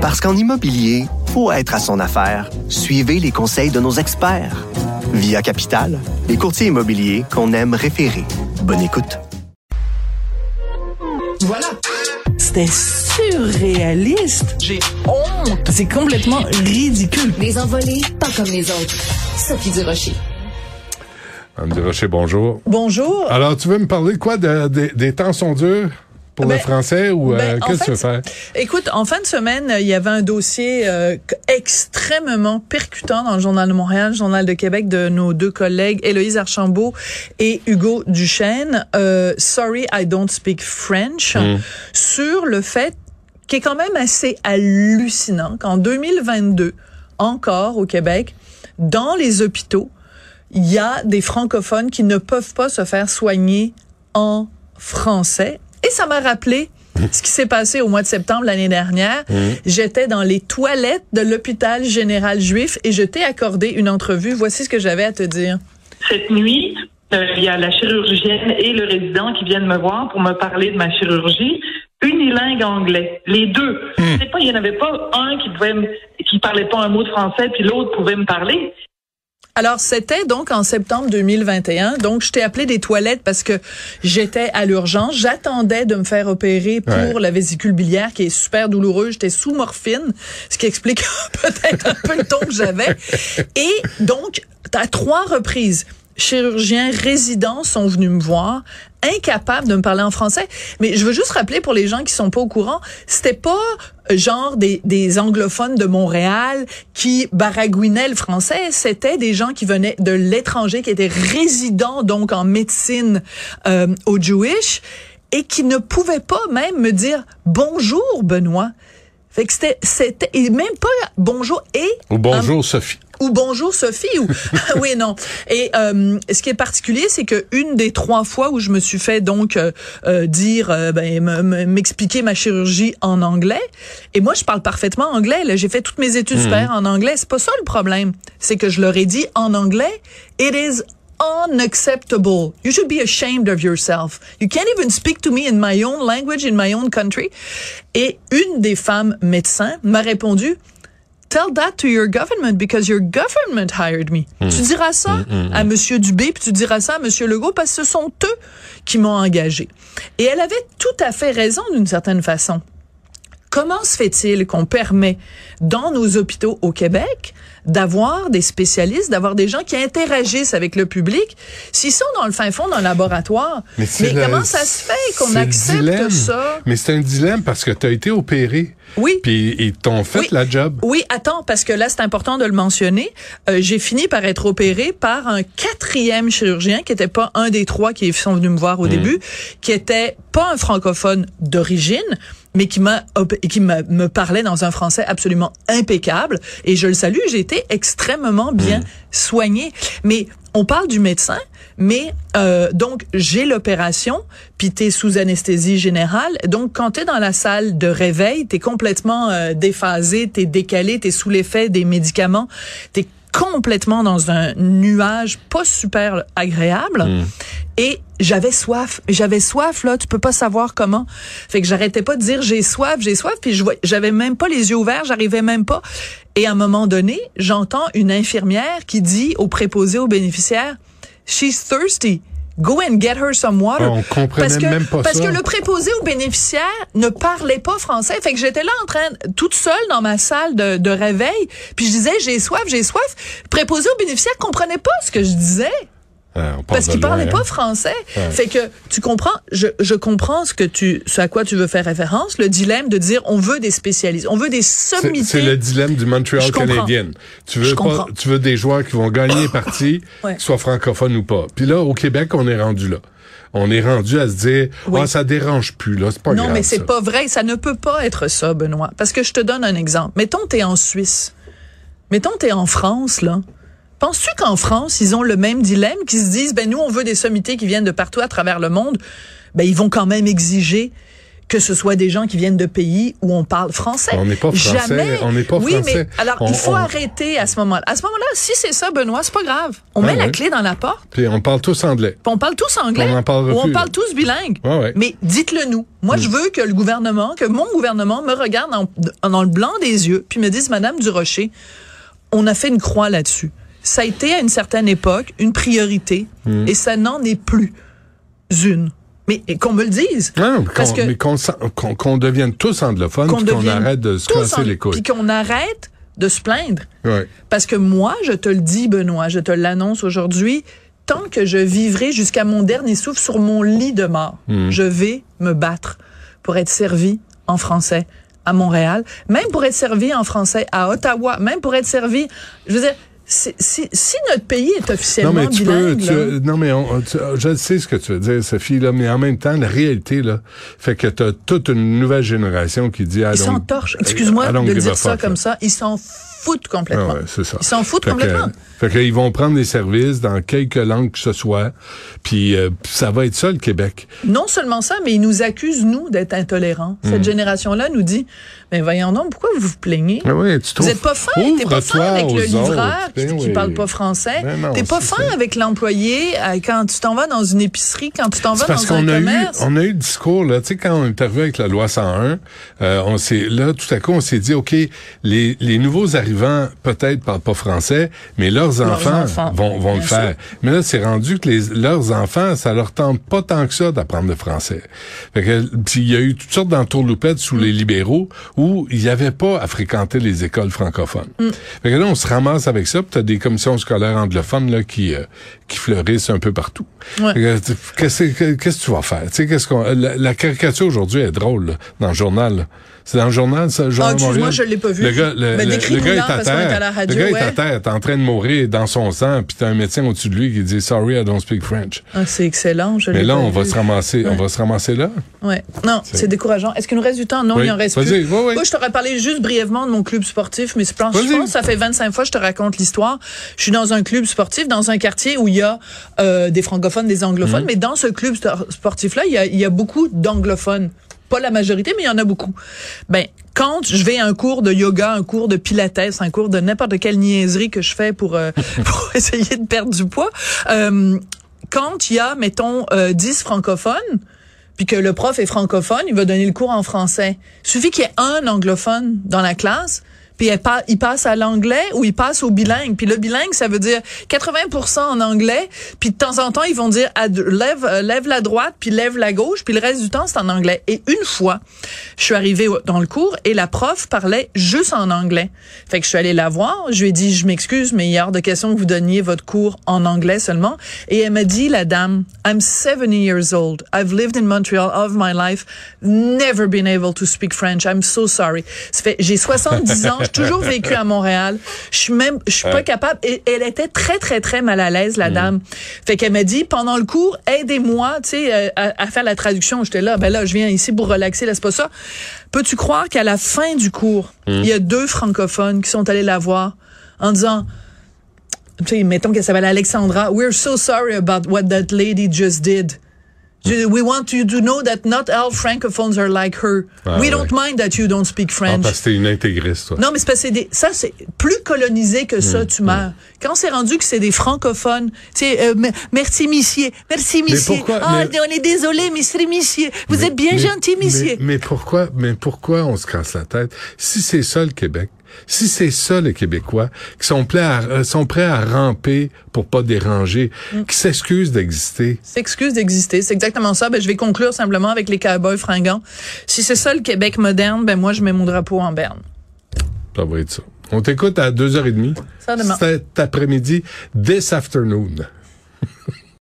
Parce qu'en immobilier, faut être à son affaire. Suivez les conseils de nos experts. Via Capital, les courtiers immobiliers qu'on aime référer. Bonne écoute. Voilà. C'était surréaliste. J'ai honte. C'est complètement ridicule. Les envolées, pas comme les autres. Sophie Durocher. Madame Durocher, bonjour. Bonjour. Alors, tu veux me parler de quoi? De- de- des temps sont durs? Pour Ben, le français ou euh, ben, en qu'est-ce que tu veux faire? Écoute, en fin de semaine, il y avait un dossier euh, extrêmement percutant dans le Journal de Montréal, le Journal de Québec de nos deux collègues, Héloïse Archambault et Hugo Duchesne. Euh, Sorry, I don't speak French. Sur le fait qui est quand même assez hallucinant qu'en 2022, encore au Québec, dans les hôpitaux, il y a des francophones qui ne peuvent pas se faire soigner en français. Et ça m'a rappelé ce qui s'est passé au mois de septembre l'année dernière. J'étais dans les toilettes de l'hôpital général juif et je t'ai accordé une entrevue. Voici ce que j'avais à te dire. Cette nuit, euh, il y a la chirurgienne et le résident qui viennent me voir pour me parler de ma chirurgie. Unilingue anglais, les deux. C'est pas, il y en avait pas un qui pouvait, me- qui parlait pas un mot de français, puis l'autre pouvait me parler. Alors, c'était donc en septembre 2021. Donc, je t'ai appelé des toilettes parce que j'étais à l'urgence. J'attendais de me faire opérer pour Ouais. la vésicule biliaire qui est super douloureuse. J'étais sous morphine, ce qui explique peut-être un peu le ton que j'avais. Et donc, à trois reprises, chirurgiens résidents sont venus me voir, incapables de me parler en français. Mais je veux juste rappeler pour les gens qui sont pas au courant, c'était pas euh, genre des, des anglophones de Montréal qui baragouinaient le français, c'était des gens qui venaient de l'étranger, qui étaient résidents donc en médecine euh, au Jewish et qui ne pouvaient pas même me dire bonjour Benoît. Fait que c'était c'était et même pas bonjour et Ou bonjour, Sophie. ou bonjour Sophie ou oui non. Et euh, ce qui est particulier c'est que une des trois fois où je me suis fait donc euh, euh, dire euh, ben me- me- m'expliquer ma chirurgie en anglais et moi je parle parfaitement anglais là. J'ai fait toutes mes études supérieures en anglais. C'est pas ça le problème. C'est que je leur ai dit en anglais it is unacceptable. You should be ashamed of yourself. You can't even speak to me in my own language, in my own country. Et une des femmes médecins m'a répondu, Tell that to your government because your government hired me. Tu diras ça à Monsieur Dubé, puis tu diras ça à Monsieur Legault parce que ce sont eux qui m'ont engagé. Et elle avait tout à fait raison d'une certaine façon. Comment se fait-il qu'on permet dans nos hôpitaux au Québec d'avoir des spécialistes, d'avoir des gens qui interagissent avec le public s'ils sont dans le fin fond d'un laboratoire? Mais, comment ça se fait qu'on accepte ça? Mais c'est un dilemme parce que tu as été opéré. Oui. Puis ils t'ont fait Oui. la job. Oui, attends, parce que là, c'est important de le mentionner. Euh, j'ai fini par être opéré par un quatrième chirurgien qui était pas un des trois qui sont venus me voir au début, qui était pas un francophone d'origine, mais qui m'a qui m'a- me parlait dans un français absolument impeccable. Et je le salue, j'ai été extrêmement bien soigné. Mais on parle du médecin, mais euh, donc j'ai l'opération, puis t'es sous anesthésie générale. Donc quand t'es dans la salle de réveil, t'es complètement euh, déphasé, t'es décalé, t'es sous l'effet des médicaments, t'es complètement dans un nuage pas super agréable. Et j'avais soif, j'avais soif là, tu peux pas savoir comment. Fait que j'arrêtais pas de dire j'ai soif, j'ai soif, puis j'avais même pas les yeux ouverts, j'arrivais même pas. Et à un moment donné, j'entends une infirmière qui dit au préposé aux bénéficiaires, she's thirsty. Go and get her some water. On comprenait parce que, même pas parce ça. que le préposé aux bénéficiaires ne parlait pas français. Fait que j'étais là en train, toute seule dans ma salle de, de réveil, puis je disais j'ai soif, j'ai soif. Le préposé aux bénéficiaires comprenait pas ce que je disais. On part Parce qu'il parlait hein. pas français. Fait que tu comprends, je, je comprends ce que tu, ce à quoi tu veux faire référence, le dilemme de dire on veut des spécialistes, on veut des sommités. c'est le dilemme du Montreal Je comprends. Canadien. Tu Je veux pas, comprends. tu veux des joueurs qui vont gagner les parties, Ouais. qu'ils soient francophones ou pas. Puis là, au Québec, on est rendu là. On est rendu à se dire, Oui. ah, ça dérange plus, là, c'est pas non, grave. mais c'est pas vrai. Ça ne peut pas être ça, Benoît. Parce que je te donne un exemple. Mettons, t'es en Suisse. Mettons, t'es en France, là. Penses-tu qu'en France, ils ont le même dilemme, qu'ils se disent, ben, nous, on veut des sommités qui viennent de partout à travers le monde? Ben, ils vont quand même exiger que ce soit des gens qui viennent de pays où on parle français. On n'est pas français, Jamais. on n'est pas oui, français. mais alors On- il faut on- arrêter à ce moment-là. À ce moment-là, si c'est ça, Benoît, c'est pas grave. On met Ah la ouais. clé dans la porte. Puis on parle tous anglais. Puis on parle tous anglais. On en parlera ou on parle tous bilingue. Ouais, ouais. Mais dites-le nous. Moi, je veux que le gouvernement, que mon gouvernement me regarde en- dans le blanc des yeux, puis me dise, Madame Durocher, on a fait une croix là-dessus. Ça a été à une certaine époque une priorité, Hmm. et ça n'en est plus une. Mais qu'on me le dise. Non, Parce qu'on- que- mais qu'on qu'on qu'on devienne tous anglophones, Qu'on arrête de se casser les couilles. Puis qu'on arrête de se plaindre. Ouais. Parce que moi, je te le dis, Benoît, je te l'annonce aujourd'hui, tant que je vivrai jusqu'à mon dernier souffle sur mon lit de mort, Hmm. je vais me battre pour être servi en français à Montréal, même pour être servi en français à Ottawa, même pour être servi, je veux dire, si, si, si notre pays est Non, officiellement mais tu peux, tu- non, mais on- tu- je sais ce que tu veux dire, Sophie, là, mais en même temps, la réalité, là, fait que t'as toute une nouvelle génération qui dit, ah, ils s'en torchent. Excuse-moi don't de dire ça fuck, comme là. ça. Ils s'en foutent complètement. Ah ouais, c'est ça. Ils s'en foutent Fait que- complètement. fait qu'ils vont prendre des services dans quelques langues que ce soit, puis euh, ça va être ça, le Québec. Non seulement ça, mais ils nous accusent, nous, d'être intolérants. Hmm. Cette génération-là nous dit, mais voyons donc, pourquoi vous vous plaignez? Ah ouais, tu Vous trouves- êtes pas fin, t'es pas fin avec le aux qui oui. pas français. T'es pas fin ça. avec l'employé euh, quand tu t'en vas dans une épicerie, quand tu t'en vas parce dans un a eu, commerce? on a eu le discours là, tu sais quand on est arrivé avec la loi 101, euh, on s'est là tout à coup on s'est dit ok les, les nouveaux arrivants peut-être parlent pas français, mais leurs, enfants, enfants, vont, vont le faire. Mais là c'est rendu que les, leurs enfants ça leur tente pas tant que ça d'apprendre le français. Fait que il y a eu toutes sortes d'entourloupettes sous les libéraux où il y avait pas à fréquenter les écoles francophones. Fait que là on se ramasse avec ça, t'as des commissions scolaires anglophones là qui euh, qui fleurissent un peu partout. Ouais. Tu- Qu'est-ce que qu'est-ce que tu vas faire? Tu sais, qu'est-ce qu'on, la, la caricature aujourd'hui est drôle, là, dans le journal. C'est dans le journal, ça, Journal Ah, excuse-moi, je l'ai pas vu. Le gars, le, le- le gars est à terre. à la radio, le gars est à terre, est en train de mourir dans son sang, puis t'as un médecin au-dessus de lui qui dit Sorry, I don't speak French. Ah, c'est excellent, je Mais l'ai là, pas on va vu. se ramasser, on va se ramasser là. Ouais. Non, c'est décourageant. Est-ce qu'il nous reste du temps? Non, Oui. il en reste Vas-y, plus. oui, oui. Moi, je t'aurais parlé juste brièvement de mon club sportif, mais je pense, je Vas-y. pense que ça fait 25 fois que je te raconte l'histoire. Je suis dans un club sportif, dans un quartier où il y a euh, des francophones, des Mhm. anglophones, mais dans ce club sportif-là, il y a, il y a beaucoup d'anglophones. Pas la majorité, mais il y en a beaucoup. Ben, quand je vais à un cours de yoga, un cours de pilates, un cours de n'importe quelle niaiserie que je fais pour, euh, pour essayer de perdre du poids, euh, quand il y a, mettons, euh, 10 francophones, puis que le prof est francophone, il va donner le cours en français. Il suffit qu'il y ait un anglophone dans la classe, puis elle pa- il passe à l'anglais ou il passe au bilingue. Puis le bilingue, ça veut dire 80% en anglais, puis de temps en temps, ils vont dire lève, euh, lève la droite, puis lève la gauche, puis le reste du temps, c'est en anglais. Et une fois, je suis arrivée dans le cours et la prof parlait juste en anglais. Fait que je suis allée la voir, je lui ai dit, je m'excuse, mais il est hors de question que vous donniez votre cours en anglais seulement. Et elle m'a dit, la dame, I'm 70 years old. I've lived in Montreal all of my life, never been able to speak French. I'm so sorry. Ça fait, j'ai 70 ans, toujours vécu à Montréal. Je suis même, je suis pas capable. Et elle était très, très, très mal à l'aise, la dame. Fait qu'elle m'a dit, pendant le cours, aidez-moi, tu sais, euh, à, à faire la traduction. J'étais là, ben là, je viens ici pour relaxer, là, c'est pas ça. Peux-tu croire qu'à la fin du cours, il y a deux francophones qui sont allés la voir en disant, tu sais, mettons qu'elle s'appelle Alexandra. We're so sorry about what that lady just did. We want you to know that not all francophones are like her? Ah, We ouais. don't mind that you don't speak Ah, French. parce que t'es une intégriste, toi. Non, mais c'est parce que c'est des, ça, c'est plus colonisé que Mm, ça, tu meurs. Quand c'est rendu que c'est des francophones, tu sais, euh, me- merci, monsieur. Merci, monsieur. pourquoi- Ah, mais- on est désolé, monsieur, monsieur. Vous êtes bien Mais- gentil, monsieur. Mais, mais pourquoi, mais pourquoi on se casse la tête? Si c'est ça le Québec, si c'est ça les Québécois, qui sont prêts à, euh, sont prêts à ramper pour pas déranger, Mm. qui s'excusent d'exister. s'excuse d'exister. C'est exactement ça. Ben, je vais conclure simplement avec les cowboys fringants. Si c'est ça le Québec moderne, ben, moi, je mets mon drapeau en berne. Ça va être ça. On t'écoute à 2h30. Ça demain. Cet après-midi, this afternoon.